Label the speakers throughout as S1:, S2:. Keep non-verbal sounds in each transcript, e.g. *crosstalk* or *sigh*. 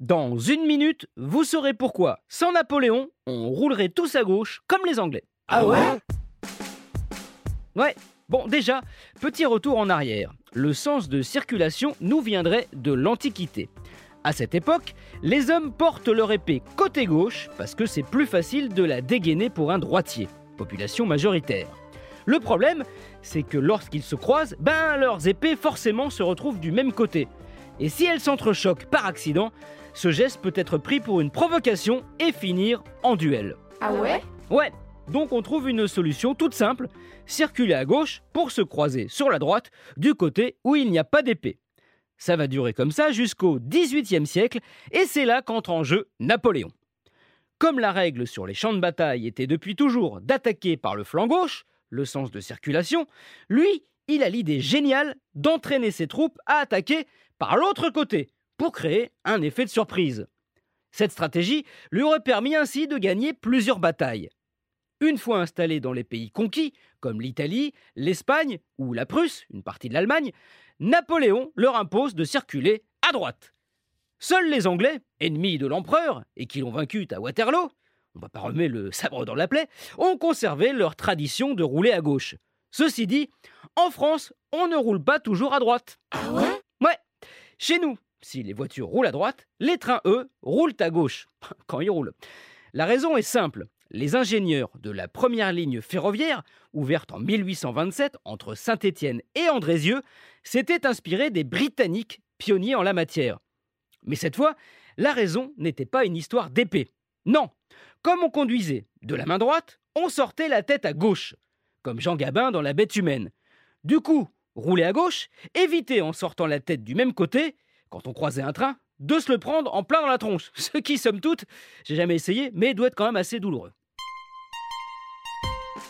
S1: Dans une minute, vous saurez pourquoi, sans Napoléon, on roulerait tous à gauche comme les Anglais.
S2: Ah ouais?
S1: Ouais, bon déjà, petit retour en arrière. Le sens de circulation nous viendrait de l'Antiquité. À cette époque, les hommes portent leur épée côté gauche parce que c'est plus facile de la dégainer pour un droitier, population majoritaire. Le problème, c'est que lorsqu'ils se croisent, ben leurs épées forcément se retrouvent du même côté. Et si elles s'entrechoquent par accident, ce geste peut être pris pour une provocation et finir en duel.
S2: Ah ouais?
S1: Ouais, donc on trouve une solution toute simple, circuler à gauche pour se croiser sur la droite du côté où il n'y a pas d'épée. Ça va durer comme ça jusqu'au XVIIIe siècle et c'est là qu'entre en jeu Napoléon. Comme la règle sur les champs de bataille était depuis toujours d'attaquer par le flanc gauche, le sens de circulation, lui, il a l'idée géniale d'entraîner ses troupes à attaquer par l'autre côté, pour créer un effet de surprise. Cette stratégie lui aurait permis ainsi de gagner plusieurs batailles. Une fois installé dans les pays conquis, comme l'Italie, l'Espagne ou la Prusse, une partie de l'Allemagne, Napoléon leur impose de circuler à droite. Seuls les Anglais, ennemis de l'empereur et qui l'ont vaincu à Waterloo, on va pas remettre le sabre dans la plaie, ont conservé leur tradition de rouler à gauche. Ceci dit, en France, on ne roule pas toujours à droite.
S2: Ah
S1: chez nous, si les voitures roulent à droite, les trains, eux, roulent à gauche, *laughs* quand ils roulent. La raison est simple. Les ingénieurs de la première ligne ferroviaire, ouverte en 1827 entre Saint-Étienne et Andrézieux, s'étaient inspirés des Britanniques, pionniers en la matière. Mais cette fois, la raison n'était pas une histoire d'épée. Non, comme on conduisait de la main droite, on sortait la tête à gauche, comme Jean Gabin dans La bête humaine. Du coup, rouler à gauche, éviter en sortant la tête du même côté, quand on croisait un train, de se le prendre en plein dans la tronche. *laughs* Ce qui, somme toute, j'ai jamais essayé, mais doit être quand même assez douloureux.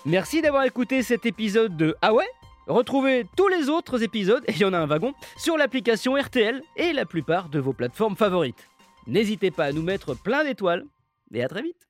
S1: Merci d'avoir écouté cet épisode de Ah ouais Retrouvez tous les autres épisodes, et *laughs* il y en a un wagon, sur l'application RTL et la plupart de vos plateformes favorites. N'hésitez pas à nous mettre plein d'étoiles, et à très vite